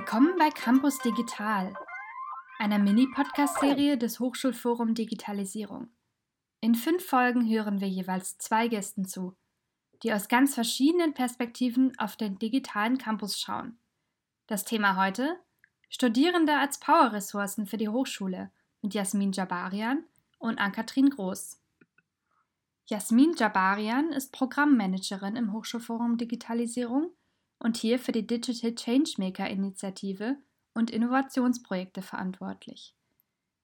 Willkommen bei Campus Digital, einer Mini-Podcast-Serie des Hochschulforum Digitalisierung. In fünf Folgen hören wir jeweils zwei Gästen zu, die aus ganz verschiedenen Perspektiven auf den digitalen Campus schauen. Das Thema heute: Studierende als Power-Ressourcen für die Hochschule mit Jasmin Jabarian und Ann-Kathrin Groß. Jasmin Jabarian ist Programmmanagerin im Hochschulforum Digitalisierung und hier für die Digital Changemaker Initiative und Innovationsprojekte verantwortlich.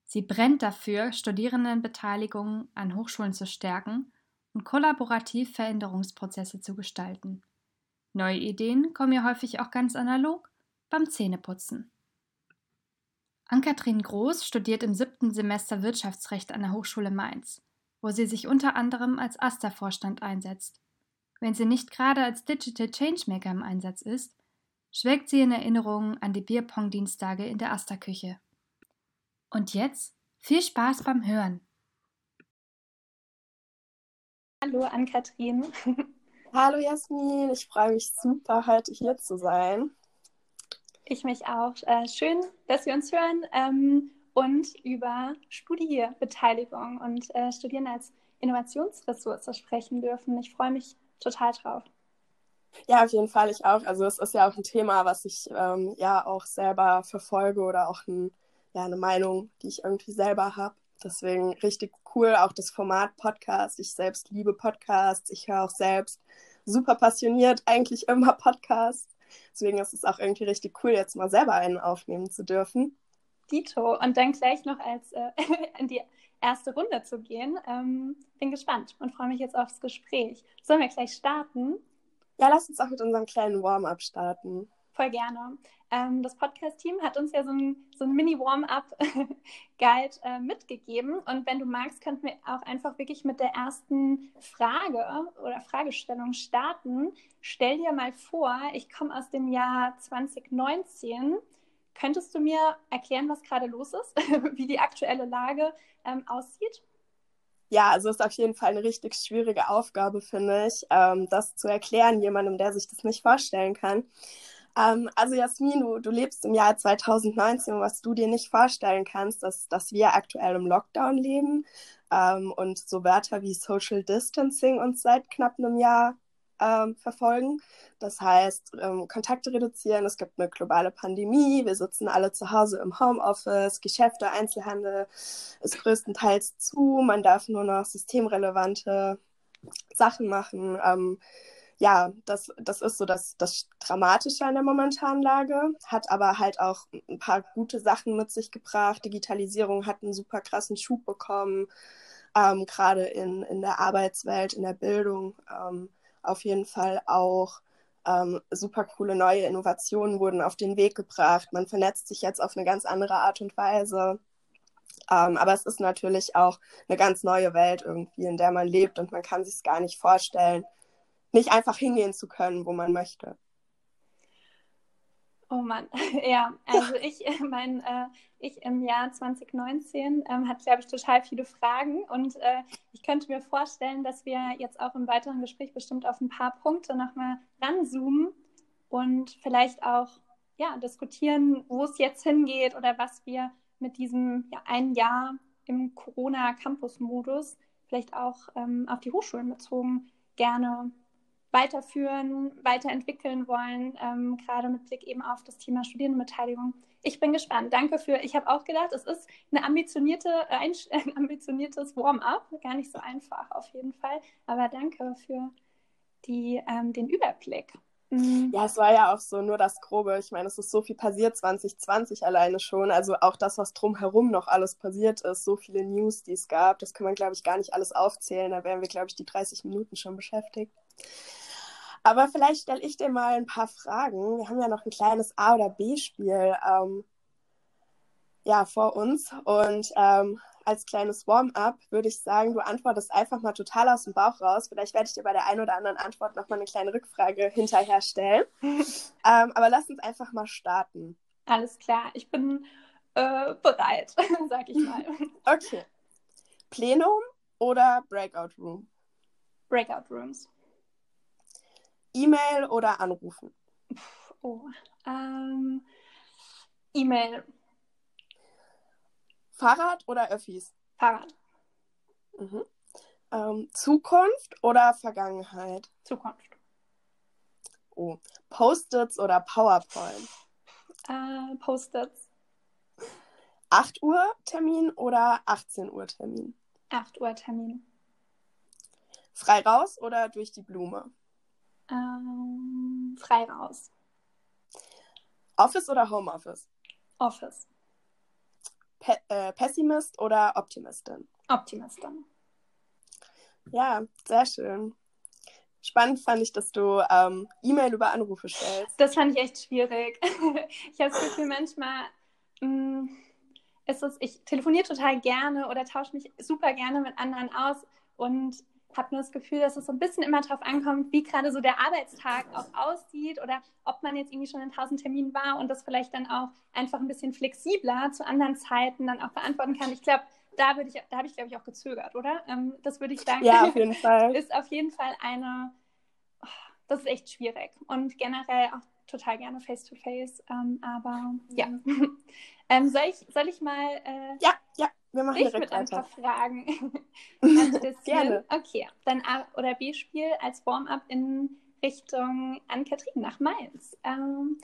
Sie brennt dafür, Studierendenbeteiligung an Hochschulen zu stärken und kollaborativ Veränderungsprozesse zu gestalten. Neue Ideen kommen ihr häufig auch ganz analog beim Zähneputzen. Ann-Kathrin Groß studiert im siebten Semester Wirtschaftsrecht an der Hochschule Mainz, wo sie sich unter anderem als AStA-Vorstand einsetzt wenn sie nicht gerade als Digital Changemaker im Einsatz ist, schwelgt sie in Erinnerungen an die Bierpong-Dienstage in der Asta-Küche. Und jetzt viel Spaß beim Hören. Hallo Ann-Kathrin. Hallo Jasmin, ich freue mich super, heute hier zu sein. Ich mich auch. Äh, schön, dass wir uns hören ähm, und über Studiebeteiligung und äh, Studieren als Innovationsressource sprechen dürfen. Ich freue mich total drauf. Ja, auf jeden Fall, ich auch. Also es ist ja auch ein Thema, was ich ähm, ja auch selber verfolge oder auch ein, ja, eine Meinung, die ich irgendwie selber habe. Deswegen richtig cool, auch das Format Podcast. Ich selbst liebe Podcasts. Ich höre auch selbst super passioniert eigentlich immer Podcasts. Deswegen ist es auch irgendwie richtig cool, jetzt mal selber einen aufnehmen zu dürfen. Dito. Und dann gleich noch als äh, die erste Runde zu gehen. Ähm, bin gespannt und freue mich jetzt aufs Gespräch. Sollen wir gleich starten? Ja, lass uns auch mit unserem kleinen Warm-up starten. Voll gerne. Ähm, das Podcast-Team hat uns ja so ein, so ein Mini-Warm-up-Guide äh, mitgegeben. Und wenn du magst, könnten wir auch einfach wirklich mit der ersten Frage oder Fragestellung starten. Stell dir mal vor, ich komme aus dem Jahr 2019 Könntest du mir erklären, was gerade los ist, wie die aktuelle Lage ähm, aussieht? Ja, also ist auf jeden Fall eine richtig schwierige Aufgabe, finde ich, ähm, das zu erklären, jemandem, der sich das nicht vorstellen kann. Ähm, also Jasmin, du, du lebst im Jahr 2019, was du dir nicht vorstellen kannst, dass, dass wir aktuell im Lockdown leben ähm, und so Wörter wie Social Distancing uns seit knapp einem Jahr ähm, verfolgen. Das heißt, ähm, Kontakte reduzieren, es gibt eine globale Pandemie, wir sitzen alle zu Hause im Homeoffice, Geschäfte, Einzelhandel ist größtenteils zu, man darf nur noch systemrelevante Sachen machen. Ähm, ja, das, das ist so das, das Dramatische an der momentanen Lage, hat aber halt auch ein paar gute Sachen mit sich gebracht. Digitalisierung hat einen super krassen Schub bekommen, ähm, gerade in, in der Arbeitswelt, in der Bildung. Ähm, auf jeden Fall auch ähm, super coole neue Innovationen wurden auf den Weg gebracht. Man vernetzt sich jetzt auf eine ganz andere Art und Weise. Ähm, aber es ist natürlich auch eine ganz neue Welt irgendwie, in der man lebt und man kann sich es gar nicht vorstellen, nicht einfach hingehen zu können, wo man möchte. Oh Mann, ja, also ich, äh, mein, äh, ich im Jahr 2019 ähm, hatte, glaube ich, total viele Fragen und äh, ich könnte mir vorstellen, dass wir jetzt auch im weiteren Gespräch bestimmt auf ein paar Punkte nochmal ranzoomen und vielleicht auch ja, diskutieren, wo es jetzt hingeht oder was wir mit diesem ja, ein Jahr im Corona-Campus-Modus vielleicht auch ähm, auf die Hochschulen bezogen gerne weiterführen, weiterentwickeln wollen, ähm, gerade mit Blick eben auf das Thema Studierendenbeteiligung. Ich bin gespannt. Danke für, ich habe auch gedacht, es ist eine ambitionierte, äh, ein, ein ambitioniertes Warm-up, gar nicht so einfach auf jeden Fall, aber danke für die, ähm, den Überblick. Mhm. Ja, es war ja auch so nur das Grobe. Ich meine, es ist so viel passiert 2020 alleine schon. Also auch das, was drumherum noch alles passiert ist, so viele News, die es gab, das kann man, glaube ich, gar nicht alles aufzählen. Da wären wir, glaube ich, die 30 Minuten schon beschäftigt. Aber vielleicht stelle ich dir mal ein paar Fragen. Wir haben ja noch ein kleines A- oder B-Spiel ähm, ja, vor uns. Und ähm, als kleines Warm-up würde ich sagen, du antwortest einfach mal total aus dem Bauch raus. Vielleicht werde ich dir bei der einen oder anderen Antwort nochmal eine kleine Rückfrage hinterher stellen. ähm, aber lass uns einfach mal starten. Alles klar, ich bin äh, bereit, sag ich mal. Okay. Plenum oder Breakout Room? Breakout Rooms. E-Mail oder anrufen? Oh, ähm, E-Mail. Fahrrad oder Öffis? Fahrrad. Mhm. Ähm, Zukunft oder Vergangenheit? Zukunft. Oh. Post-its oder PowerPoint? Äh, Post-its. 8 Uhr Termin oder 18 Uhr Termin? 8 Uhr Termin. Frei raus oder durch die Blume? Ähm, frei raus. Office oder Homeoffice? Office. Pe äh, Pessimist oder Optimistin? Optimistin. Ja, sehr schön. Spannend fand ich, dass du ähm, E-Mail über Anrufe stellst. Das fand ich echt schwierig. ich habe das Gefühl, manchmal mh, mm, ist es, ich telefoniere total gerne oder tausche mich super gerne mit anderen aus und habe nur das Gefühl, dass es so ein bisschen immer darauf ankommt, wie gerade so der Arbeitstag auch aussieht oder ob man jetzt irgendwie schon in tausend Terminen war und das vielleicht dann auch einfach ein bisschen flexibler zu anderen Zeiten dann auch beantworten kann. Ich glaube, da würde ich, da habe ich glaube ich auch gezögert, oder? Ähm, das würde ich sagen. Ja, auf jeden Fall. Ist auf jeden Fall eine, oh, das ist echt schwierig und generell auch total gerne face to face, ähm, aber ja. ähm, soll ich, soll ich mal? Äh, ja, ja. Wir machen ich direkt mit ein paar weiter. Fragen. Gerne. Okay, dann A oder B-Spiel als Warm-up in Richtung Ann-Kathrin nach Mainz. Ähm,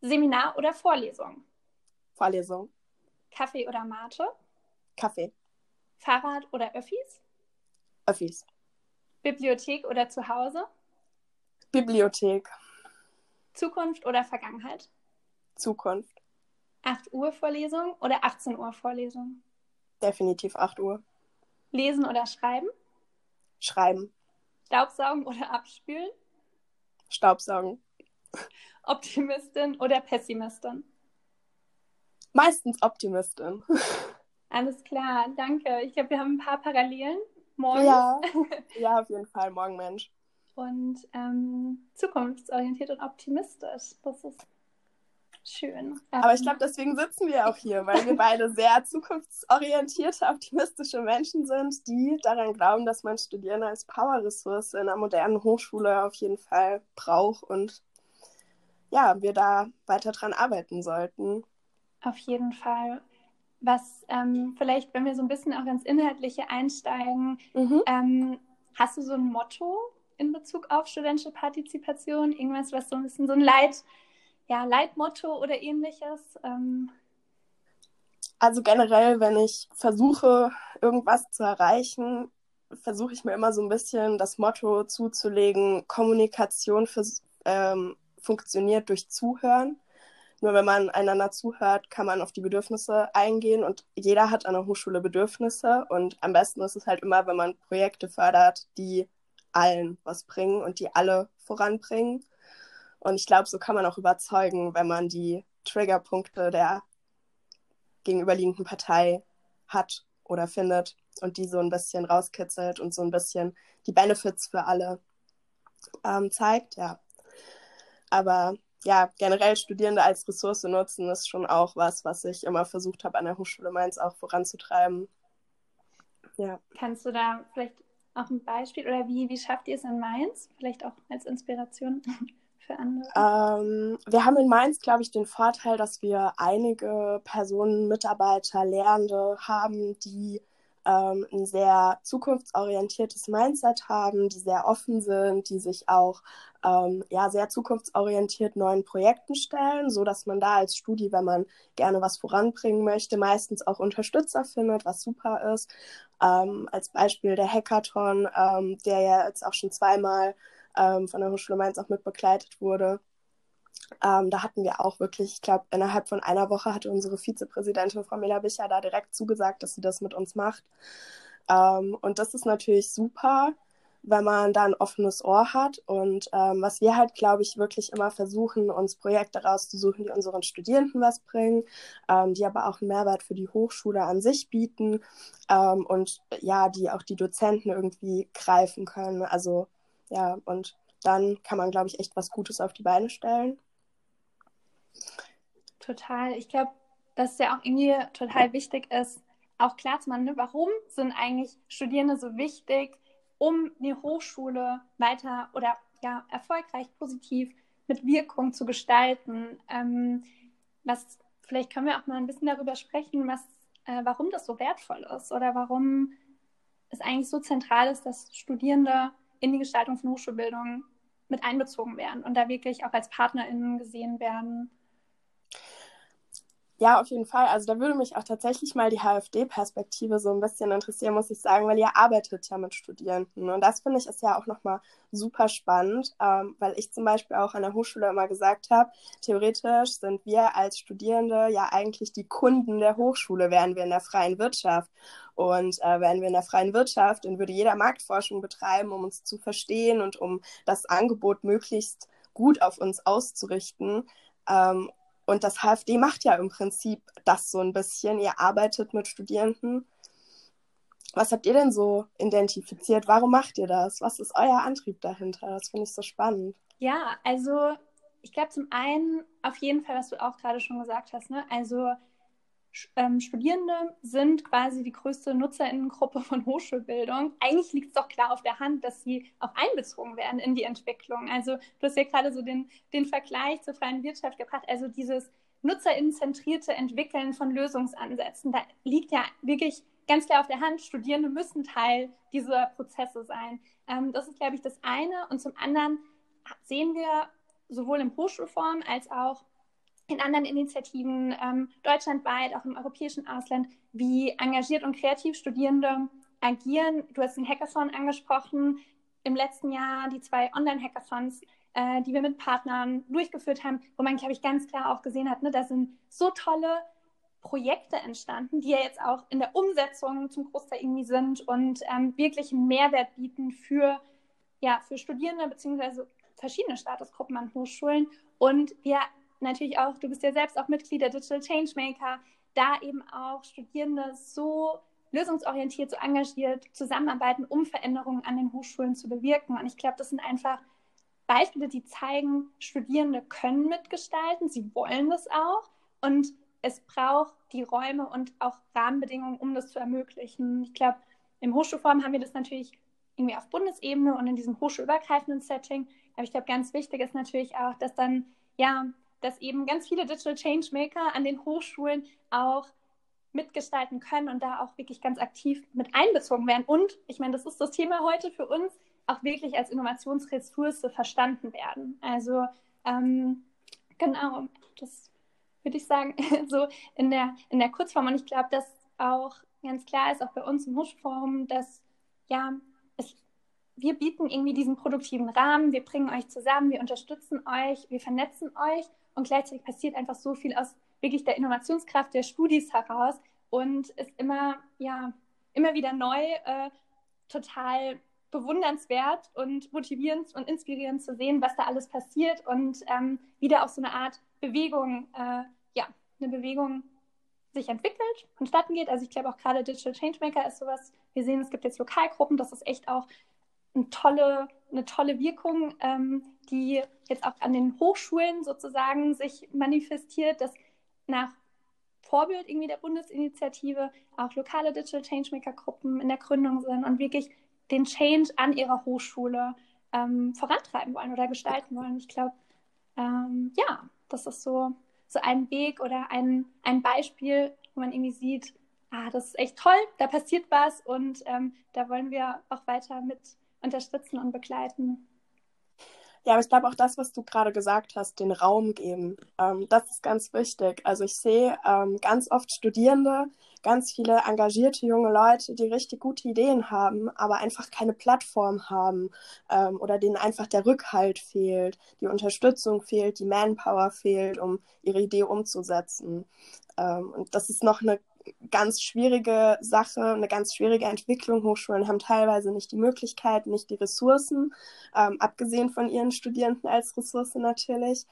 Seminar oder Vorlesung? Vorlesung. Kaffee oder Mate? Kaffee. Fahrrad oder Öffis? Öffis. Bibliothek oder Zuhause? Bibliothek. Zukunft oder Vergangenheit? Zukunft. 8 Uhr Vorlesung oder 18 Uhr Vorlesung? Definitiv 8 Uhr. Lesen oder schreiben? Schreiben. Staubsaugen oder abspülen? Staubsaugen. Optimistin oder Pessimistin? Meistens Optimistin. Alles klar, danke. Ich glaube, wir haben ein paar Parallelen. Morgen. Ja. ja, auf jeden Fall. Morgen Mensch. Und ähm, zukunftsorientiert und optimistisch. Das ist schön. Aber ich glaube, deswegen sitzen wir auch hier, weil wir beide sehr zukunftsorientierte, optimistische Menschen sind, die daran glauben, dass man Studierende als Powerressource in einer modernen Hochschule auf jeden Fall braucht und ja, wir da weiter dran arbeiten sollten. Auf jeden Fall. Was ähm, vielleicht, wenn wir so ein bisschen auch ins Inhaltliche einsteigen, Mhm. ähm, hast du so ein Motto in Bezug auf studentische Partizipation? Irgendwas, was so ein bisschen so ein Leit, ja, Leitmotto oder ähnliches? Ähm, Also generell, wenn ich versuche, irgendwas zu erreichen, versuche ich mir immer so ein bisschen das Motto zuzulegen, Kommunikation fürs, ähm, funktioniert durch Zuhören. Nur wenn man einander zuhört, kann man auf die Bedürfnisse eingehen und jeder hat an der Hochschule Bedürfnisse und am besten ist es halt immer, wenn man Projekte fördert, die allen was bringen und die alle voranbringen. Und ich glaube, so kann man auch überzeugen, wenn man die Triggerpunkte der gegenüberliegenden Partei hat oder findet und die so ein bisschen rauskitzelt und so ein bisschen die Benefits für alle ähm, zeigt, ja. Aber ja, generell Studierende als Ressource nutzen ist schon auch was, was ich immer versucht habe, an der Hochschule Mainz auch voranzutreiben. Ja. kannst du da vielleicht auch ein Beispiel oder wie, wie schafft ihr es in Mainz? Vielleicht auch als Inspiration für andere. Ähm, wir haben in Mainz, glaube ich, den Vorteil, dass wir einige Personen, Mitarbeiter, Lehrende haben, die ähm, ein sehr zukunftsorientiertes Mindset haben, die sehr offen sind, die sich auch ähm, ja, sehr zukunftsorientiert neuen Projekten stellen, so dass man da als Studi, wenn man gerne was voranbringen möchte, meistens auch Unterstützer findet, was super ist. Ähm, als Beispiel der Hackathon, ähm, der ja jetzt auch schon zweimal ähm, von der Hochschule Mainz auch mit begleitet wurde. Ähm, da hatten wir auch wirklich, ich glaube, innerhalb von einer Woche hatte unsere Vizepräsidentin Frau Mela Bicher da direkt zugesagt, dass sie das mit uns macht. Ähm, und das ist natürlich super, wenn man da ein offenes Ohr hat. Und ähm, was wir halt, glaube ich, wirklich immer versuchen, uns Projekte rauszusuchen, die unseren Studierenden was bringen, ähm, die aber auch einen Mehrwert für die Hochschule an sich bieten ähm, und ja, die auch die Dozenten irgendwie greifen können. Also ja, und dann kann man, glaube ich, echt was Gutes auf die Beine stellen. Total. Ich glaube, dass es ja auch irgendwie total wichtig ist, auch klar zu machen, ne, warum sind eigentlich Studierende so wichtig, um die Hochschule weiter oder ja erfolgreich, positiv mit Wirkung zu gestalten. Ähm, was vielleicht können wir auch mal ein bisschen darüber sprechen, was, äh, warum das so wertvoll ist oder warum es eigentlich so zentral ist, dass Studierende in die Gestaltung von Hochschulbildung mit einbezogen werden und da wirklich auch als PartnerInnen gesehen werden. Ja, auf jeden Fall. Also da würde mich auch tatsächlich mal die HFD-Perspektive so ein bisschen interessieren, muss ich sagen, weil ihr arbeitet ja mit Studierenden. Und das finde ich ist ja auch nochmal super spannend, ähm, weil ich zum Beispiel auch an der Hochschule immer gesagt habe, theoretisch sind wir als Studierende ja eigentlich die Kunden der Hochschule, wären wir in der freien Wirtschaft. Und äh, wären wir in der freien Wirtschaft, dann würde jeder Marktforschung betreiben, um uns zu verstehen und um das Angebot möglichst gut auf uns auszurichten. Ähm, und das HFD macht ja im Prinzip das so ein bisschen. Ihr arbeitet mit Studierenden. Was habt ihr denn so identifiziert? Warum macht ihr das? Was ist euer Antrieb dahinter? Das finde ich so spannend. Ja, also ich glaube zum einen auf jeden Fall, was du auch gerade schon gesagt hast. Ne? Also ähm, Studierende sind quasi die größte Nutzerinnengruppe von Hochschulbildung. Eigentlich liegt es doch klar auf der Hand, dass sie auch einbezogen werden in die Entwicklung. Also du hast ja gerade so den, den Vergleich zur freien Wirtschaft gebracht. Also dieses nutzerinnenzentrierte Entwickeln von Lösungsansätzen, da liegt ja wirklich ganz klar auf der Hand, Studierende müssen Teil dieser Prozesse sein. Ähm, das ist, glaube ich, das eine. Und zum anderen sehen wir sowohl im Hochschulform als auch in anderen Initiativen ähm, deutschlandweit, auch im europäischen Ausland, wie engagiert und kreativ Studierende agieren. Du hast den Hackathon angesprochen. Im letzten Jahr die zwei Online-Hackathons, äh, die wir mit Partnern durchgeführt haben, wo man, glaube ich, ganz klar auch gesehen hat, ne, da sind so tolle Projekte entstanden, die ja jetzt auch in der Umsetzung zum Großteil irgendwie sind und ähm, wirklich einen Mehrwert bieten für, ja, für Studierende bzw. verschiedene Statusgruppen an Hochschulen. Und wir natürlich auch, du bist ja selbst auch Mitglied der Digital Changemaker, da eben auch Studierende so lösungsorientiert, so engagiert zusammenarbeiten, um Veränderungen an den Hochschulen zu bewirken. Und ich glaube, das sind einfach Beispiele, die zeigen, Studierende können mitgestalten, sie wollen das auch und es braucht die Räume und auch Rahmenbedingungen, um das zu ermöglichen. Ich glaube, im Hochschulform haben wir das natürlich irgendwie auf Bundesebene und in diesem hochschulübergreifenden Setting. Aber ich glaube, ganz wichtig ist natürlich auch, dass dann ja dass eben ganz viele Digital Changemaker an den Hochschulen auch mitgestalten können und da auch wirklich ganz aktiv mit einbezogen werden. Und ich meine, das ist das Thema heute für uns, auch wirklich als Innovationsressource verstanden werden. Also ähm, genau, das würde ich sagen, so in der, in der Kurzform. Und ich glaube, dass auch ganz klar ist, auch bei uns im Hochschulforum, dass ja, es, wir bieten irgendwie diesen produktiven Rahmen, wir bringen euch zusammen, wir unterstützen euch, wir vernetzen euch und gleichzeitig passiert einfach so viel aus wirklich der Innovationskraft der Studis heraus und ist immer, ja, immer wieder neu, äh, total bewundernswert und motivierend und inspirierend zu sehen, was da alles passiert und ähm, wieder auf so eine Art Bewegung, äh, ja, eine Bewegung sich entwickelt, vonstatten geht. Also ich glaube auch gerade Digital Changemaker ist sowas. Wir sehen, es gibt jetzt Lokalgruppen, das ist echt auch eine tolle, eine tolle Wirkung, ähm, die jetzt auch an den Hochschulen sozusagen sich manifestiert, dass nach Vorbild irgendwie der Bundesinitiative auch lokale Digital Changemaker-Gruppen in der Gründung sind und wirklich den Change an ihrer Hochschule ähm, vorantreiben wollen oder gestalten wollen. Ich glaube, ähm, ja, das ist so, so ein Weg oder ein, ein Beispiel, wo man irgendwie sieht, ah, das ist echt toll, da passiert was und ähm, da wollen wir auch weiter mit unterstützen und begleiten. Ja, aber ich glaube auch das, was du gerade gesagt hast, den Raum geben, ähm, das ist ganz wichtig. Also ich sehe ähm, ganz oft Studierende, ganz viele engagierte junge Leute, die richtig gute Ideen haben, aber einfach keine Plattform haben ähm, oder denen einfach der Rückhalt fehlt, die Unterstützung fehlt, die Manpower fehlt, um ihre Idee umzusetzen. Ähm, und das ist noch eine ganz schwierige Sache, eine ganz schwierige Entwicklung. Hochschulen haben teilweise nicht die Möglichkeit, nicht die Ressourcen, ähm, abgesehen von ihren Studierenden als Ressource natürlich,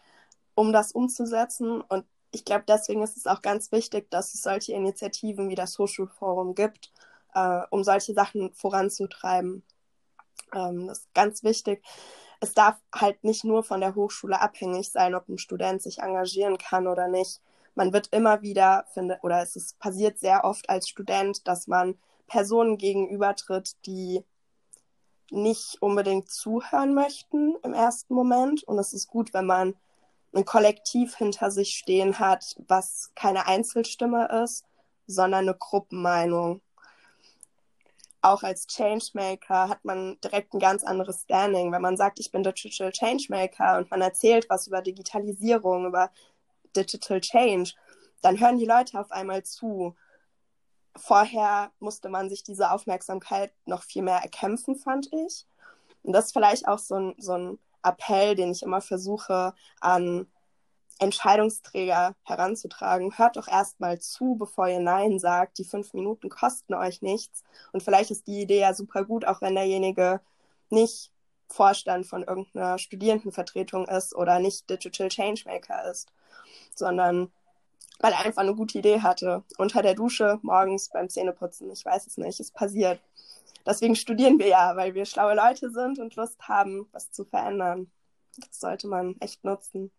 um das umzusetzen. Und ich glaube, deswegen ist es auch ganz wichtig, dass es solche Initiativen wie das Hochschulforum gibt, äh, um solche Sachen voranzutreiben. Ähm, das ist ganz wichtig. Es darf halt nicht nur von der Hochschule abhängig sein, ob ein Student sich engagieren kann oder nicht man wird immer wieder, finde, oder es ist passiert sehr oft als Student, dass man Personen gegenübertritt, die nicht unbedingt zuhören möchten im ersten Moment. Und es ist gut, wenn man ein Kollektiv hinter sich stehen hat, was keine Einzelstimme ist, sondern eine Gruppenmeinung. Auch als Changemaker hat man direkt ein ganz anderes Standing. Wenn man sagt, ich bin Digital Changemaker und man erzählt was über Digitalisierung, über Digital Change, dann hören die Leute auf einmal zu. Vorher musste man sich diese Aufmerksamkeit noch viel mehr erkämpfen, fand ich. Und das ist vielleicht auch so ein, so ein Appell, den ich immer versuche an Entscheidungsträger heranzutragen. Hört doch erstmal zu, bevor ihr Nein sagt. Die fünf Minuten kosten euch nichts. Und vielleicht ist die Idee ja super gut, auch wenn derjenige nicht Vorstand von irgendeiner Studierendenvertretung ist oder nicht Digital Changemaker ist, sondern weil er einfach eine gute Idee hatte. Unter der Dusche, morgens beim Zähneputzen, ich weiß es nicht, es passiert. Deswegen studieren wir ja, weil wir schlaue Leute sind und Lust haben, was zu verändern. Das sollte man echt nutzen.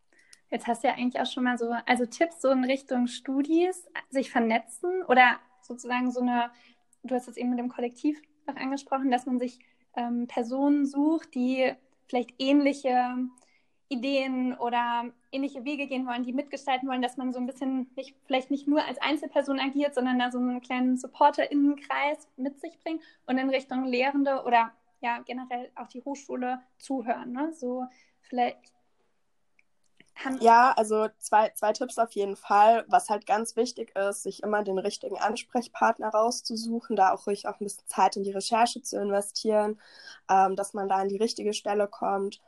Jetzt hast du ja eigentlich auch schon mal so, also Tipps so in Richtung Studis, sich vernetzen oder sozusagen so eine, du hast es eben mit dem Kollektiv noch angesprochen, dass man sich ähm, Personen sucht, die vielleicht ähnliche Ideen oder ähnliche Wege gehen wollen, die mitgestalten wollen, dass man so ein bisschen nicht, vielleicht nicht nur als Einzelperson agiert, sondern da so einen kleinen SupporterInnenkreis mit sich bringt und in Richtung Lehrende oder ja generell auch die Hochschule zuhören. Ne? So vielleicht ja, also zwei, zwei Tipps auf jeden Fall. Was halt ganz wichtig ist, sich immer den richtigen Ansprechpartner rauszusuchen, da auch ruhig auch ein bisschen Zeit in die Recherche zu investieren, ähm, dass man da an die richtige Stelle kommt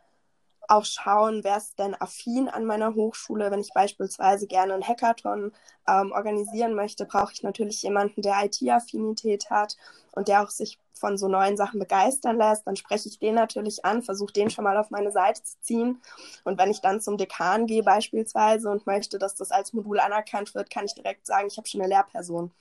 auch schauen, wer ist denn affin an meiner Hochschule. Wenn ich beispielsweise gerne einen Hackathon ähm, organisieren möchte, brauche ich natürlich jemanden, der IT-Affinität hat und der auch sich von so neuen Sachen begeistern lässt. Dann spreche ich den natürlich an, versuche den schon mal auf meine Seite zu ziehen. Und wenn ich dann zum Dekan gehe beispielsweise und möchte, dass das als Modul anerkannt wird, kann ich direkt sagen, ich habe schon eine Lehrperson.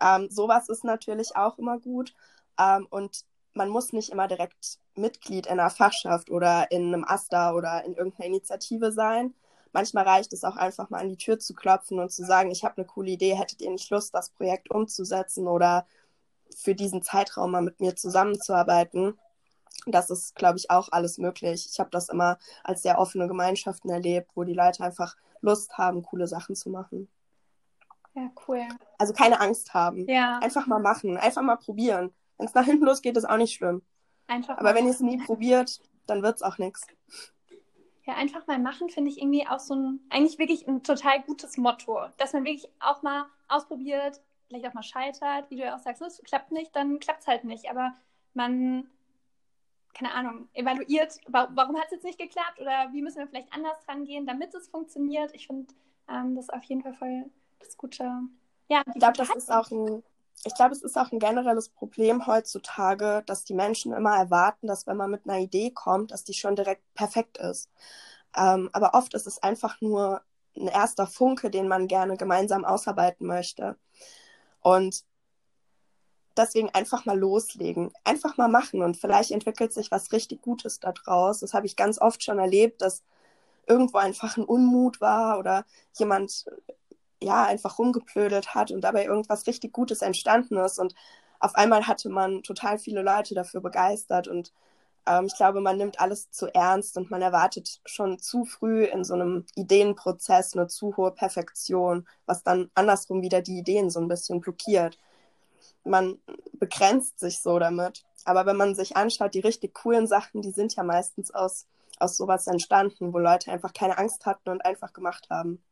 Ähm, sowas ist natürlich auch immer gut. Ähm, und man muss nicht immer direkt Mitglied in einer Fachschaft oder in einem AStA oder in irgendeiner Initiative sein. Manchmal reicht es auch einfach mal an die Tür zu klopfen und zu sagen, ich habe eine coole Idee, hättet ihr nicht Lust, das Projekt umzusetzen oder für diesen Zeitraum mal mit mir zusammenzuarbeiten. Das ist, glaube ich, auch alles möglich. Ich habe das immer als sehr offene Gemeinschaften erlebt, wo die Leute einfach Lust haben, coole Sachen zu machen. Ja, cool. Also keine Angst haben. Ja. Einfach mal machen, einfach mal probieren. Wenn es nach hinten losgeht, ist auch nicht schlimm. Einfach Aber wenn ihr es nie probiert, dann wird es auch nichts. Ja, einfach mal machen, finde ich irgendwie auch so ein, eigentlich wirklich ein total gutes Motto. Dass man wirklich auch mal ausprobiert, vielleicht auch mal scheitert, wie du ja auch sagst, es klappt nicht, dann klappt es halt nicht. Aber man, keine Ahnung, evaluiert, warum hat es jetzt nicht geklappt oder wie müssen wir vielleicht anders rangehen, damit es funktioniert. Ich finde ähm, das auf jeden Fall voll das gute. Ja, ich glaube, das ist auch ein ich glaube, es ist auch ein generelles Problem heutzutage, dass die Menschen immer erwarten, dass wenn man mit einer Idee kommt, dass die schon direkt perfekt ist. Ähm, aber oft ist es einfach nur ein erster Funke, den man gerne gemeinsam ausarbeiten möchte. Und deswegen einfach mal loslegen, einfach mal machen und vielleicht entwickelt sich was richtig Gutes daraus. Das habe ich ganz oft schon erlebt, dass irgendwo einfach ein Unmut war oder jemand ja, einfach rumgeplödelt hat und dabei irgendwas richtig Gutes entstanden ist. Und auf einmal hatte man total viele Leute dafür begeistert. Und ähm, ich glaube, man nimmt alles zu ernst und man erwartet schon zu früh in so einem Ideenprozess eine zu hohe Perfektion, was dann andersrum wieder die Ideen so ein bisschen blockiert. Man begrenzt sich so damit. Aber wenn man sich anschaut, die richtig coolen Sachen, die sind ja meistens aus, aus sowas entstanden, wo Leute einfach keine Angst hatten und einfach gemacht haben.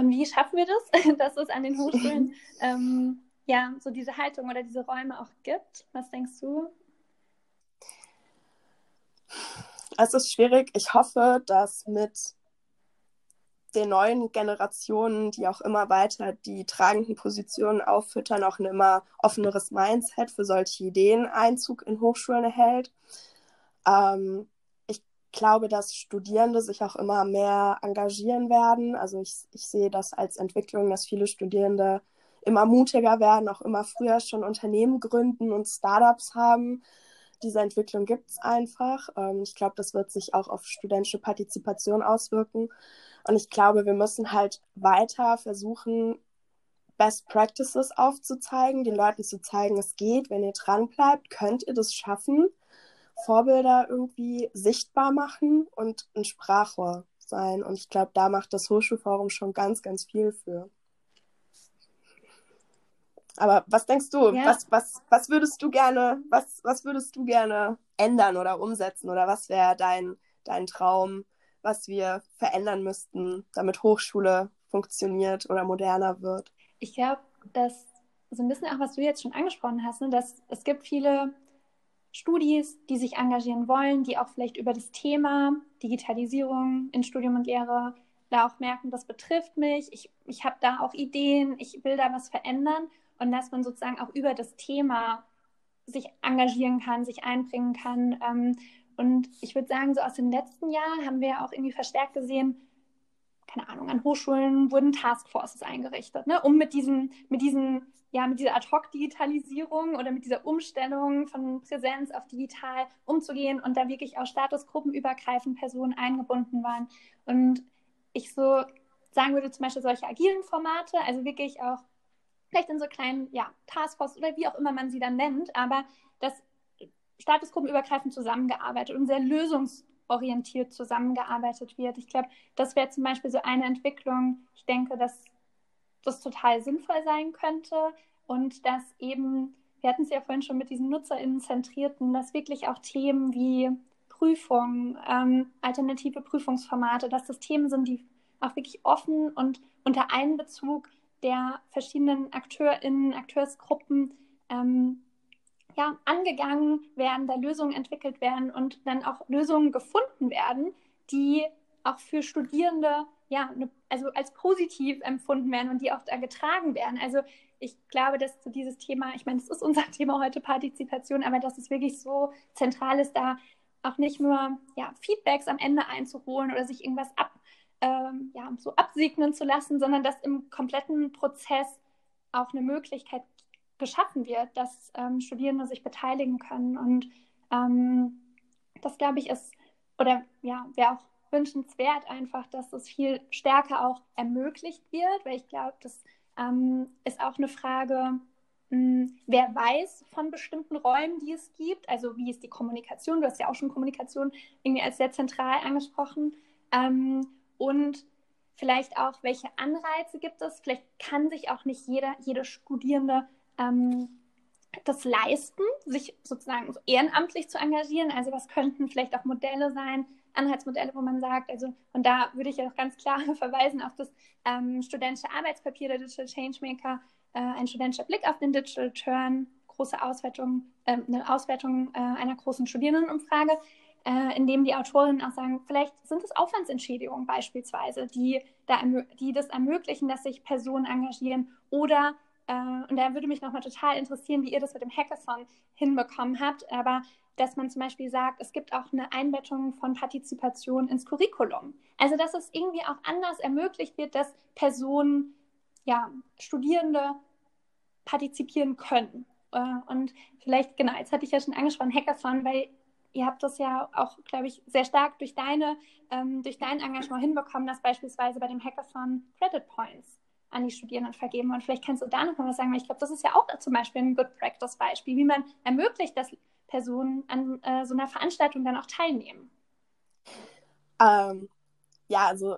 Und wie schaffen wir das, dass es an den Hochschulen ähm, ja so diese Haltung oder diese Räume auch gibt? Was denkst du? Es ist schwierig. Ich hoffe, dass mit den neuen Generationen, die auch immer weiter die tragenden Positionen auffüttern, auch ein immer offeneres Mindset für solche Ideen Einzug in Hochschulen erhält. Ähm, glaube, dass Studierende sich auch immer mehr engagieren werden. Also ich, ich sehe das als Entwicklung, dass viele Studierende immer mutiger werden, auch immer früher schon Unternehmen gründen und Startups haben. Diese Entwicklung gibt es einfach. Ähm, ich glaube, das wird sich auch auf studentische Partizipation auswirken. Und ich glaube, wir müssen halt weiter versuchen, Best Practices aufzuzeigen, den Leuten zu zeigen, es geht, wenn ihr dran bleibt, könnt ihr das schaffen. Vorbilder irgendwie sichtbar machen und ein Sprachrohr Selbstbewusstsein. Und ich glaube, da macht das Hochschulforum schon ganz, ganz viel für. Aber was denkst du? Ja. Was, was, was würdest du gerne, was, was würdest du gerne ändern oder umsetzen? Oder was wäre dein, dein Traum, was wir verändern müssten, damit Hochschule funktioniert oder moderner wird? Ich glaube, dass so ein bisschen auch, was du jetzt schon angesprochen hast, ne, dass es gibt viele Studis, die sich engagieren wollen, die auch vielleicht über das Thema Digitalisierung in Studium und Lehre da auch merken, das betrifft mich, ich, ich habe da auch Ideen, ich will da was verändern und dass man sozusagen auch über das Thema sich engagieren kann, sich einbringen kann. Ähm, und ich würde sagen, so aus dem letzten Jahr haben wir auch irgendwie verstärkt gesehen, keine Ahnung, an Hochschulen wurden Taskforces eingerichtet, ne, um mit diesen, mit diesen ja, mit dieser Ad-Hoc-Digitalisierung oder mit dieser Umstellung von Präsenz auf digital umzugehen und da wirklich auch statusgruppenübergreifend Personen eingebunden waren. Und ich so sagen würde, zum Beispiel solche agilen Formate, also wirklich auch vielleicht in so kleinen ja, Taskforce oder wie auch immer man sie dann nennt, aber dass statusgruppenübergreifend zusammengearbeitet und sehr lösungsorientiert zusammengearbeitet wird. Ich glaube, das wäre zum Beispiel so eine Entwicklung. Ich denke, dass das total sinnvoll sein könnte und dass eben, wir hatten es ja vorhin schon mit diesen NutzerInnen-Zentrierten, dass wirklich auch Themen wie Prüfung, ähm, alternative Prüfungsformate, dass das Themen sind, die auch wirklich offen und unter Einbezug der verschiedenen AkteurInnen, Akteursgruppen ähm, ja, angegangen werden, da Lösungen entwickelt werden und dann auch Lösungen gefunden werden, die auch für Studierende ja, ne, also als positiv empfunden werden und die auch da getragen werden. Also ich glaube, dass so dieses Thema, ich meine, das ist unser Thema heute, Partizipation, aber dass es wirklich so zentral ist, da auch nicht nur ja, Feedbacks am Ende einzuholen oder sich irgendwas ab, ähm, ja, so absegnen zu lassen, sondern dass im kompletten Prozess auch eine Möglichkeit geschaffen wird, dass ähm, Studierende sich beteiligen können. Und ähm, das, glaube ich, ist, oder ja, wäre auch wünschenswert einfach, dass es viel stärker auch ermöglicht wird, weil ich glaube, das ähm, ist auch eine Frage, mh, hm, wer weiß von bestimmten Räumen, die es gibt, also wie ist die Kommunikation, du hast ja auch schon Kommunikation irgendwie als sehr zentral angesprochen. Ähm, und vielleicht auch, welche Anreize gibt es, vielleicht kann sich auch nicht jeder, jede Studierende ähm, das leisten, sich sozusagen so ehrenamtlich zu engagieren. Also was könnten vielleicht auch Modelle sein, Anhaltsmodelle, wo man sagt, also, und da würde ich ja auch ganz klar verweisen auf das ähm, studentische Arbeitspapier der Digital Changemaker, äh, ein studentischer Blick auf den Digital Turn, große Auswertung, äh, eine Auswertung äh, einer großen Studierendenumfrage, äh, in dem die Autorinnen auch sagen, vielleicht sind es Aufwandsentschädigungen beispielsweise, die, da, die das ermöglichen, dass sich Personen engagieren oder und da würde mich nochmal total interessieren, wie ihr das mit dem Hackathon hinbekommen habt. Aber dass man zum Beispiel sagt, es gibt auch eine Einbettung von Partizipation ins Curriculum. Also dass es irgendwie auch anders ermöglicht wird, dass Personen, ja, Studierende partizipieren können. Äh, und vielleicht, genau, jetzt hatte ich ja schon angesprochen, Hackathon, weil ihr habt das ja auch, glaube ich, sehr stark durch, deine, ähm, durch dein Engagement hinbekommen, dass beispielsweise bei dem Hackathon Credit Points an die Studierenden vergeben. Und vielleicht kannst du da noch mal was sagen, weil ich glaube, das ist ja auch zum Beispiel ein Good Practice Beispiel, wie man ermöglicht, dass Personen an äh, so einer Veranstaltung dann auch teilnehmen? Ähm, ja, also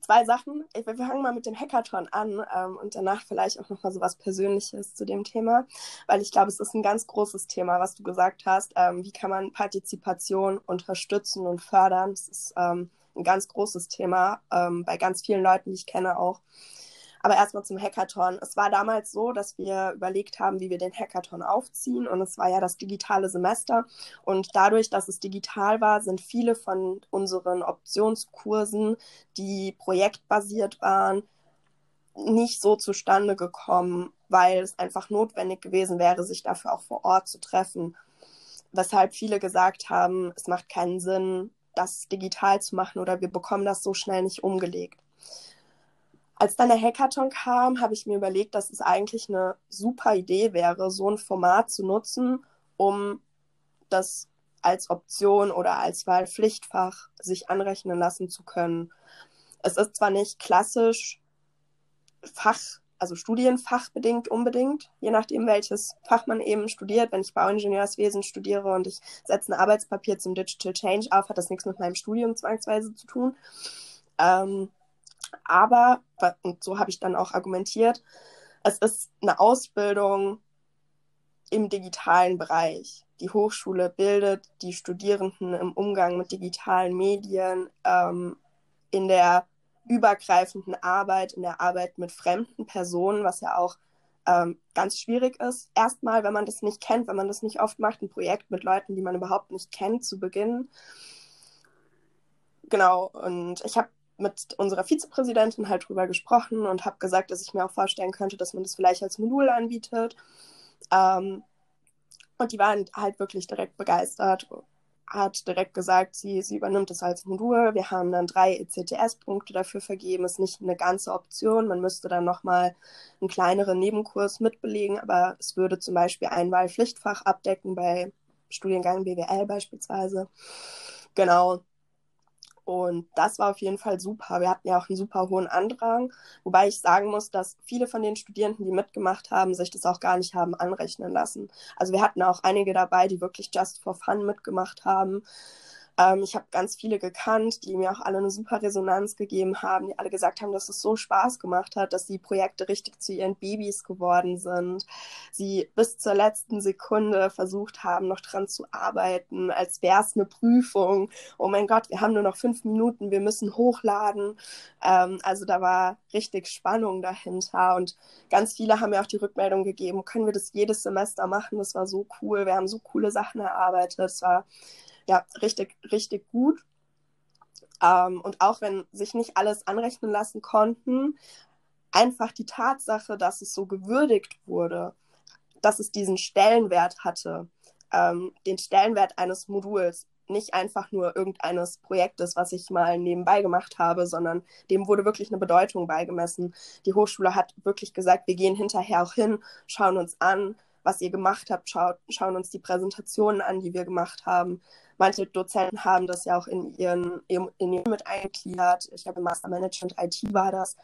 zwei Sachen. Ich, wir fangen mal mit dem Hackathon an ähm, und danach vielleicht auch noch mal so was Persönliches zu dem Thema, weil ich glaube, es ist ein ganz großes Thema, was du gesagt hast. Ähm, wie kann man Partizipation unterstützen und fördern? Das ist ähm, ein ganz großes Thema ähm, bei ganz vielen Leuten, die ich kenne auch. Aber erstmal zum Hackathon. Es war damals so, dass wir überlegt haben, wie wir den Hackathon aufziehen. Und es war ja das digitale Semester. Und dadurch, dass es digital war, sind viele von unseren Optionskursen, die projektbasiert waren, nicht so zustande gekommen, weil es einfach notwendig gewesen wäre, sich dafür auch vor Ort zu treffen. Weshalb viele gesagt haben, es macht keinen Sinn, das digital zu machen oder wir bekommen das so schnell nicht umgelegt. Als dann der Hackathon kam, habe ich mir überlegt, dass es eigentlich eine super Idee wäre, so ein Format zu nutzen, um das als Option oder als Wahlpflichtfach sich anrechnen lassen zu können. Es ist zwar nicht klassisch Fach, also studienfachbedingt unbedingt, je nachdem, welches Fach man eben studiert. Wenn ich Bauingenieurswesen studiere und ich setze ein Arbeitspapier zum Digital Change auf, hat das nichts mit meinem Studium zwangsweise zu tun. Ähm, aber, und so habe ich dann auch argumentiert, es ist eine Ausbildung im digitalen Bereich. Die Hochschule bildet die Studierenden im Umgang mit digitalen Medien, ähm, in der übergreifenden Arbeit, in der Arbeit mit fremden Personen, was ja auch ähm, ganz schwierig ist. Erstmal, wenn man das nicht kennt, wenn man das nicht oft macht, ein Projekt mit Leuten, die man überhaupt nicht kennt, zu beginnen. Genau, und ich habe mit unserer Vizepräsidentin halt drüber gesprochen und habe gesagt, dass ich mir auch vorstellen könnte, dass man das vielleicht als Modul anbietet. Ähm, und die waren halt wirklich direkt begeistert, hat direkt gesagt, sie, sie übernimmt es als Modul. Wir haben dann drei ECTS-Punkte dafür vergeben. Ist nicht eine ganze Option. Man müsste dann nochmal einen kleineren Nebenkurs mitbelegen, aber es würde zum Beispiel ein Wahlpflichtfach abdecken bei Studiengang BWL beispielsweise. Genau. Und das war auf jeden Fall super. Wir hatten ja auch einen super hohen Andrang, wobei ich sagen muss, dass viele von den Studierenden, die mitgemacht haben, sich das auch gar nicht haben anrechnen lassen. Also wir hatten auch einige dabei, die wirklich just for fun mitgemacht haben. Ähm, ich habe ganz viele gekannt, die mir auch alle eine super Resonanz gegeben haben, die alle gesagt haben, dass es so Spaß gemacht hat, dass die Projekte richtig zu ihren Babys geworden sind. Sie bis zur letzten Sekunde versucht haben, noch dran zu arbeiten, als wäre es eine Prüfung. Oh mein Gott, wir haben nur noch fünf Minuten, wir müssen hochladen. Ähm, also da war richtig Spannung dahinter und ganz viele haben mir auch die Rückmeldung gegeben, können wir das jedes Semester machen? Das war so cool, wir haben so coole Sachen erarbeitet. Es war ja, richtig, richtig gut. Ähm, und auch wenn sich nicht alles anrechnen lassen konnten, einfach die Tatsache, dass es so gewürdigt wurde, dass es diesen Stellenwert hatte, ähm, den Stellenwert eines Moduls, nicht einfach nur irgendeines Projektes, was ich mal nebenbei gemacht habe, sondern dem wurde wirklich eine Bedeutung beigemessen. Die Hochschule hat wirklich gesagt, wir gehen hinterher auch hin, schauen uns an, was ihr gemacht habt, schaut, schauen uns die Präsentationen an, die wir gemacht haben. Manche Dozenten haben das ja auch in ihren in ihren mit eingegliedert. Ich habe im Master Management IT war das.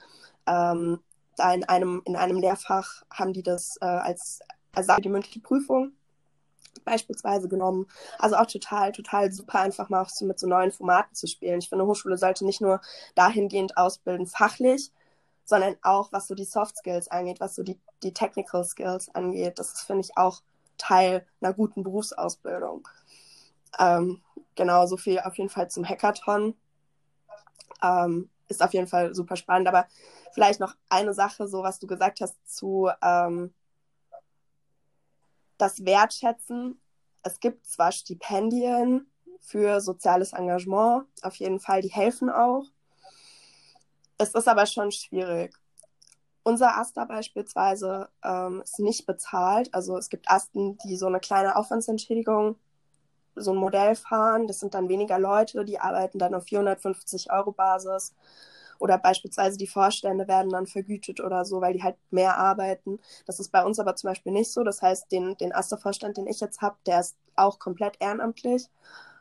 Ähm, da in einem, in einem Lehrfach haben die das äh, als, als die mündliche Prüfung beispielsweise genommen. Also auch total, total super, einfach mal auch so mit so neuen Formaten zu spielen. Ich finde, Hochschule sollte nicht nur dahingehend ausbilden, fachlich, sondern auch, was so die Soft Skills angeht, was so die, die Technical Skills angeht. Das ist, finde ich, auch Teil einer guten Berufsausbildung. Ähm, genau, so viel auf jeden Fall zum Hackathon. Ähm, ist auf jeden Fall super spannend. Aber vielleicht noch eine Sache, so was du gesagt hast zu ähm, das Wertschätzen. Es gibt zwar Stipendien für soziales Engagement, auf jeden Fall, die helfen auch. Es ist aber schon schwierig. Unser Aster beispielsweise ähm, ist nicht bezahlt. Also es gibt Asten, die so eine kleine Aufwandsentschädigung, so ein Modell fahren. Das sind dann weniger Leute, die arbeiten dann auf 450 Euro Basis. Oder beispielsweise die Vorstände werden dann vergütet oder so, weil die halt mehr arbeiten. Das ist bei uns aber zum Beispiel nicht so. Das heißt, den, den Aster-Vorstand, den ich jetzt habe, der ist auch komplett ehrenamtlich.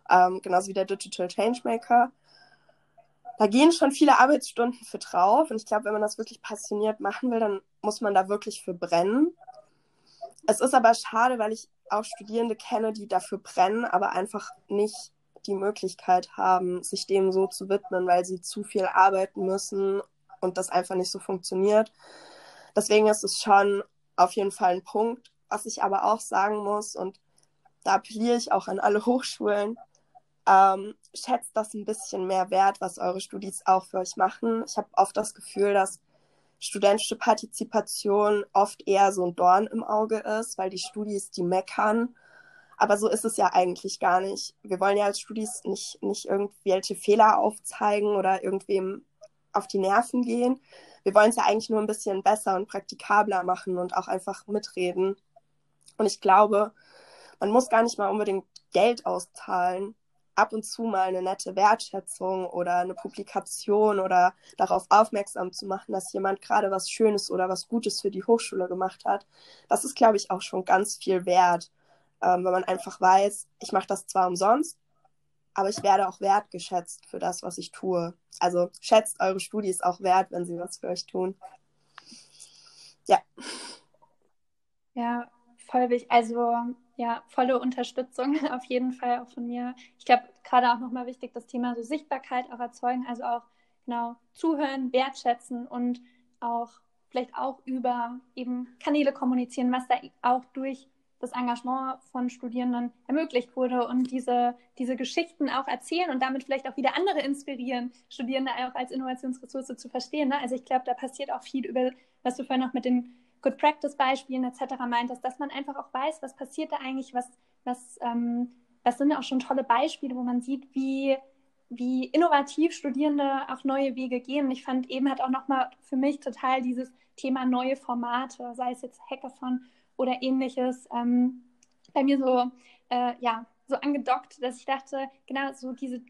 Ähm, genauso wie der Digital Changemaker da gehen schon viele Arbeitsstunden für drauf. Und ich glaube, wenn man das wirklich passioniert machen will, dann muss man da wirklich für brennen. Es ist aber schade, weil ich auch Studierende kenne, die dafür brennen, aber einfach nicht die Möglichkeit haben, sich dem so zu widmen, weil sie zu viel arbeiten müssen und das einfach nicht so funktioniert. Deswegen ist es schon auf jeden Fall ein Punkt. Was ich aber auch sagen muss, und da appelliere ich auch an alle Hochschulen, ähm, schätzt das ein bisschen mehr wert, was eure Studis auch für euch machen. Ich habe oft das Gefühl, dass studentische Partizipation oft eher so ein Dorn im Auge ist, weil die Studis die meckern. Aber so ist es ja eigentlich gar nicht. Wir wollen ja als Studis nicht, nicht irgendwelche Fehler aufzeigen oder irgendwem auf die Nerven gehen. Wir wollen es ja eigentlich nur ein bisschen besser und praktikabler machen und auch einfach mitreden. Und ich glaube, man muss gar nicht mal unbedingt Geld auszahlen, ab und zu mal eine nette Wertschätzung oder eine Publikation oder darauf aufmerksam zu machen, dass jemand gerade was Schönes oder was Gutes für die Hochschule gemacht hat, das ist, glaube ich, auch schon ganz viel wert, ähm, wenn man einfach weiß, ich mache das zwar umsonst, aber ich werde auch wertgeschätzt für das, was ich tue. Also schätzt eure Studis auch wert, wenn sie was für euch tun. ja. Ja, voll wichtig. Also ja, volle Unterstützung auf jeden Fall auch von mir. Ich glaube, gerade auch nochmal wichtig, das Thema so Sichtbarkeit auch erzeugen, also auch genau zuhören, wertschätzen und auch vielleicht auch über eben Kanäle kommunizieren, was da auch durch das Engagement von Studierenden ermöglicht wurde und diese, diese Geschichten auch erzählen und damit vielleicht auch wieder andere inspirieren, Studierende auch als Innovationsressource zu verstehen. Ne? Also ich glaube, da passiert auch viel über, was du vorhin auch mit den Good Practice Beispielen etc. meintest, dass man einfach auch weiß, was passiert da eigentlich, was, was, ähm, was sind auch schon tolle Beispiele, wo man sieht, wie, wie innovativ Studierende auf neue Wege gehen. Und ich fand eben hat auch nochmal für mich total dieses Thema neue Formate, sei es jetzt Hackathon oder ähnliches, ähm, bei mir so, äh, ja, so angedockt, dass ich dachte, genau so diese,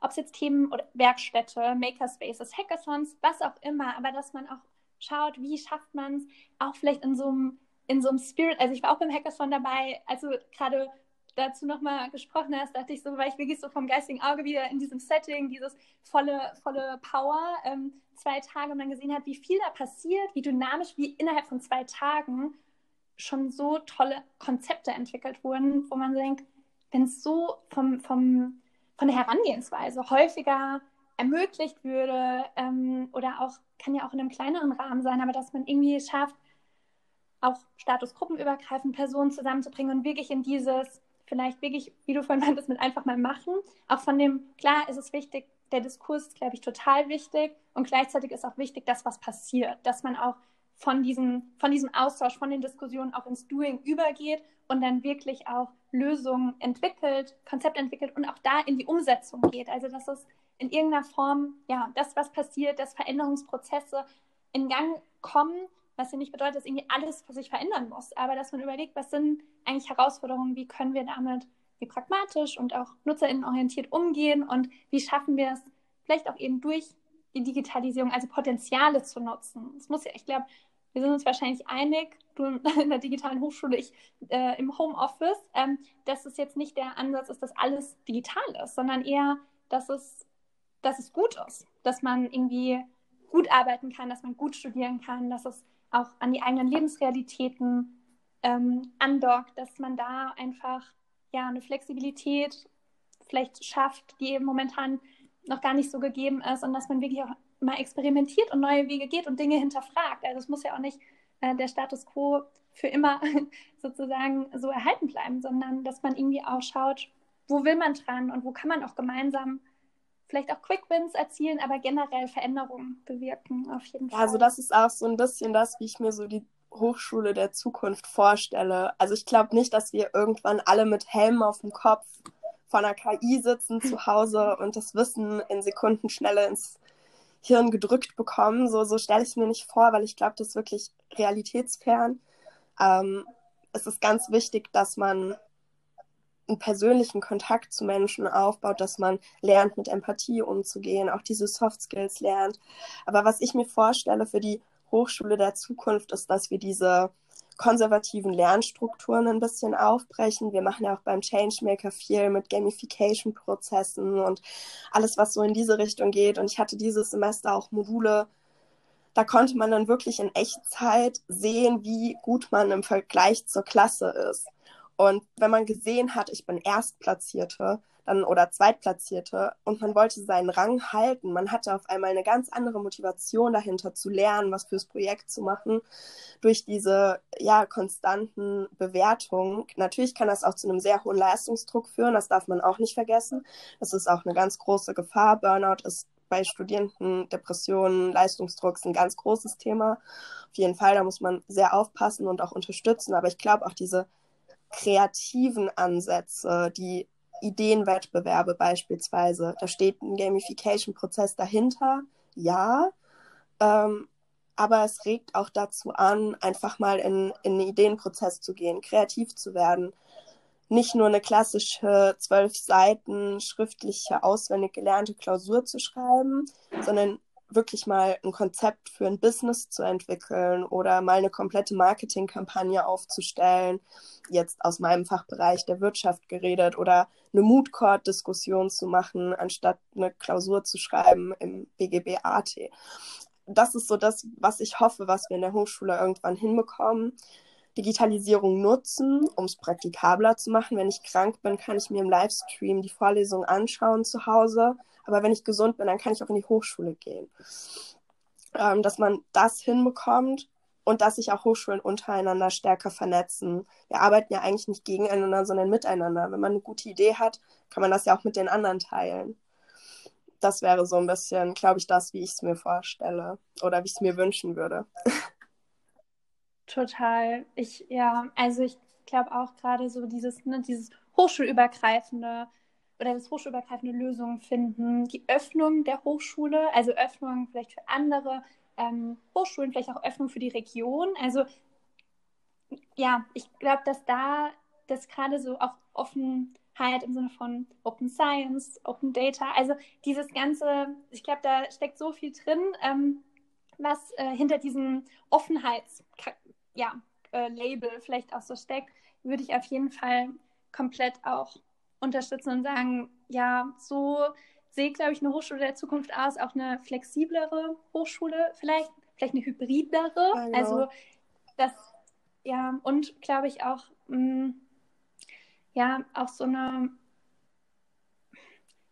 ob es jetzt Themen oder Werkstätte, Makerspaces, Hackathons, was auch immer, aber dass man auch schaut, wie schafft man es, auch vielleicht in so einem Spirit, also ich war auch beim Hackathon dabei, also gerade dazu nochmal gesprochen hast, dachte ich so, weil ich wirklich so vom geistigen Auge wieder in diesem Setting, dieses volle, volle Power, ähm, zwei Tage und dann gesehen hat, wie viel da passiert, wie dynamisch, wie innerhalb von zwei Tagen schon so tolle Konzepte entwickelt wurden, wo man denkt, wenn es so vom, vom, von der Herangehensweise häufiger ermöglicht würde ähm, oder auch, kann ja auch in einem kleineren Rahmen sein, aber dass man irgendwie schafft, auch statusgruppenübergreifend Personen zusammenzubringen und wirklich in dieses, vielleicht wirklich, wie du vorhin meintest, mit einfach mal machen. Auch von dem, klar ist es wichtig, der Diskurs ist, glaube ich, total wichtig und gleichzeitig ist auch wichtig, dass was passiert, dass man auch von diesem, von diesem Austausch, von den Diskussionen auch ins Doing übergeht und dann wirklich auch Lösungen entwickelt, Konzept entwickelt und auch da in die Umsetzung geht. Also dass es in irgendeiner Form, ja, das, was passiert, dass Veränderungsprozesse in Gang kommen, was ja nicht bedeutet, dass irgendwie alles sich verändern muss, aber dass man überlegt, was sind eigentlich Herausforderungen, wie können wir damit wie pragmatisch und auch nutzerinnenorientiert umgehen und wie schaffen wir es vielleicht auch eben durch die Digitalisierung, also Potenziale zu nutzen. Es muss ja, ich glaube, wir sind uns wahrscheinlich einig, du in der digitalen Hochschule, ich äh, im Homeoffice, ähm, dass es jetzt nicht der Ansatz ist, dass alles digital ist, sondern eher, dass es, dass es gut ist, dass man irgendwie gut arbeiten kann, dass man gut studieren kann, dass es auch an die eigenen Lebensrealitäten ähm, andockt, dass man da einfach ja eine Flexibilität vielleicht schafft, die eben momentan noch gar nicht so gegeben ist und dass man wirklich auch mal experimentiert und neue Wege geht und Dinge hinterfragt. Also es muss ja auch nicht äh, der Status quo für immer sozusagen so erhalten bleiben, sondern dass man irgendwie auch schaut, wo will man dran und wo kann man auch gemeinsam vielleicht auch Quick Wins erzielen, aber generell Veränderungen bewirken, auf jeden Fall. Also das ist auch so ein bisschen das, wie ich mir so die Hochschule der Zukunft vorstelle. Also ich glaube nicht, dass wir irgendwann alle mit Helmen auf dem Kopf vor einer KI sitzen zu Hause und das Wissen in Sekundenschnelle ins Hirn gedrückt bekommen. So, so stelle ich es mir nicht vor, weil ich glaube, das ist wirklich realitätsfern. Ähm, es ist ganz wichtig, dass man einen persönlichen Kontakt zu Menschen aufbaut, dass man lernt, mit Empathie umzugehen, auch diese Soft Skills lernt. Aber was ich mir vorstelle für die Hochschule der Zukunft ist, dass wir diese konservativen Lernstrukturen ein bisschen aufbrechen. Wir machen ja auch beim Changemaker viel mit Gamification-Prozessen und alles, was so in diese Richtung geht. Und ich hatte dieses Semester auch Module, da konnte man dann wirklich in Echtzeit sehen, wie gut man im Vergleich zur Klasse ist. Und wenn man gesehen hat, ich bin Erstplatzierte, dann oder Zweitplatzierte und man wollte seinen Rang halten. Man hatte auf einmal eine ganz andere Motivation dahinter zu lernen, was fürs Projekt zu machen, durch diese ja konstanten Bewertungen. Natürlich kann das auch zu einem sehr hohen Leistungsdruck führen, das darf man auch nicht vergessen. Das ist auch eine ganz große Gefahr. Burnout ist bei Studierenden, Depressionen, Leistungsdruck ist ein ganz großes Thema. Auf jeden Fall, da muss man sehr aufpassen und auch unterstützen. Aber ich glaube auch diese kreativen Ansätze, die Ideenwettbewerbe beispielsweise. Da steht ein Gamification-Prozess dahinter, ja. Ähm, aber es regt auch dazu an, einfach mal in, in einen Ideenprozess zu gehen, kreativ zu werden. Nicht nur eine klassische zwölf Seiten schriftliche, auswendig gelernte Klausur zu schreiben, sondern wirklich mal ein Konzept für ein Business zu entwickeln oder mal eine komplette Marketingkampagne aufzustellen, jetzt aus meinem Fachbereich der Wirtschaft geredet, oder eine Mood Court Diskussion zu machen, anstatt eine Klausur zu schreiben im BGB AT. das ist so das, was ich hoffe, was wir in der Hochschule irgendwann hinbekommen. Digitalisierung nutzen, um es praktikabler zu machen. Wenn ich krank bin, kann ich mir im Livestream die Vorlesung anschauen zu Hause. Aber wenn ich gesund bin, dann kann ich auch in die Hochschule gehen. Ähm, dass man das hinbekommt und dass sich auch Hochschulen untereinander stärker vernetzen. Wir arbeiten ja eigentlich nicht gegeneinander, sondern miteinander. Wenn man eine gute Idee hat, kann man das ja auch mit den anderen teilen. Das wäre so ein bisschen, glaube ich, das, wie ich es mir vorstelle oder wie ich es mir wünschen würde. Total. Ich, ja, also ich glaube auch gerade so dieses, ne, dieses hochschulübergreifende oder das hochschulübergreifende Lösungen finden, die Öffnung der Hochschule, also Öffnung vielleicht für andere ähm, Hochschulen, vielleicht auch Öffnung für die Region. Also ja, ich glaube, dass da das gerade so auch Offenheit im Sinne von Open Science, Open Data, also dieses ganze, ich glaube, da steckt so viel drin, ähm, was äh, hinter diesem Offenheits ja, äh, Label vielleicht auch so steckt, würde ich auf jeden Fall komplett auch unterstützen und sagen, ja, so sehe, glaube ich, eine Hochschule der Zukunft aus, auch eine flexiblere Hochschule vielleicht, vielleicht eine hybridere. Genau. Also das, ja, und glaube ich auch, mh, mm, ja, auch so eine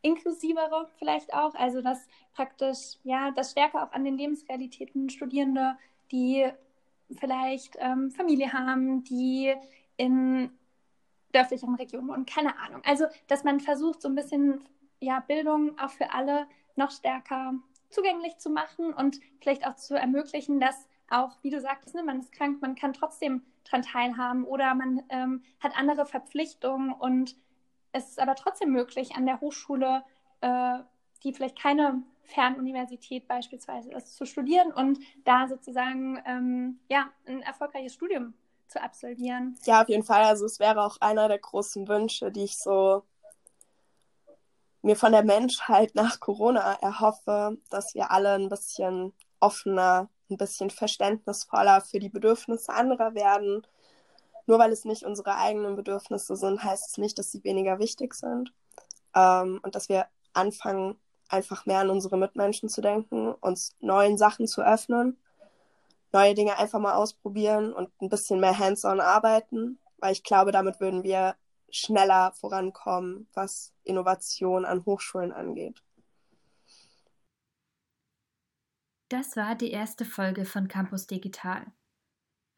inklusivere vielleicht auch, also dass praktisch, ja, das stärker auch an den Lebensrealitäten Studierende, die vielleicht ähm, Familie haben, die in dörflicheren Regionen wohnen, keine Ahnung. Also, dass man versucht, so ein bisschen ja, Bildung auch für alle noch stärker zugänglich zu machen und vielleicht auch zu ermöglichen, dass auch, wie du sagtest, ne, man ist krank, man kann trotzdem daran teilhaben oder man ähm, hat andere Verpflichtungen und es ist aber trotzdem möglich, an der Hochschule, äh, die vielleicht keine Fernuniversität beispielsweise ist, zu studieren und da sozusagen ähm, ja, ein erfolgreiches Studium zu absolvieren. Ja, auf jeden Fall. Also es wäre auch einer der großen Wünsche, die ich so mir von der Menschheit nach Corona erhoffe, dass wir alle ein bisschen offener, ein bisschen verständnisvoller für die Bedürfnisse anderer werden. Nur weil es nicht unsere eigenen Bedürfnisse sind, heißt es nicht, dass sie weniger wichtig sind. Ähm, und dass wir anfangen, einfach mehr an unsere Mitmenschen zu denken, uns neuen Sachen zu öffnen, neue Dinge einfach mal ausprobieren und ein bisschen mehr hands-on arbeiten, weil ich glaube, damit würden wir schneller vorankommen, was Innovation an Hochschulen angeht. Das war die erste Folge von Campus Digital.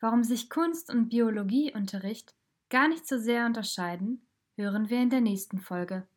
Warum sich Kunst- und Biologieunterricht gar nicht so sehr unterscheiden, hören wir in der nächsten Folge.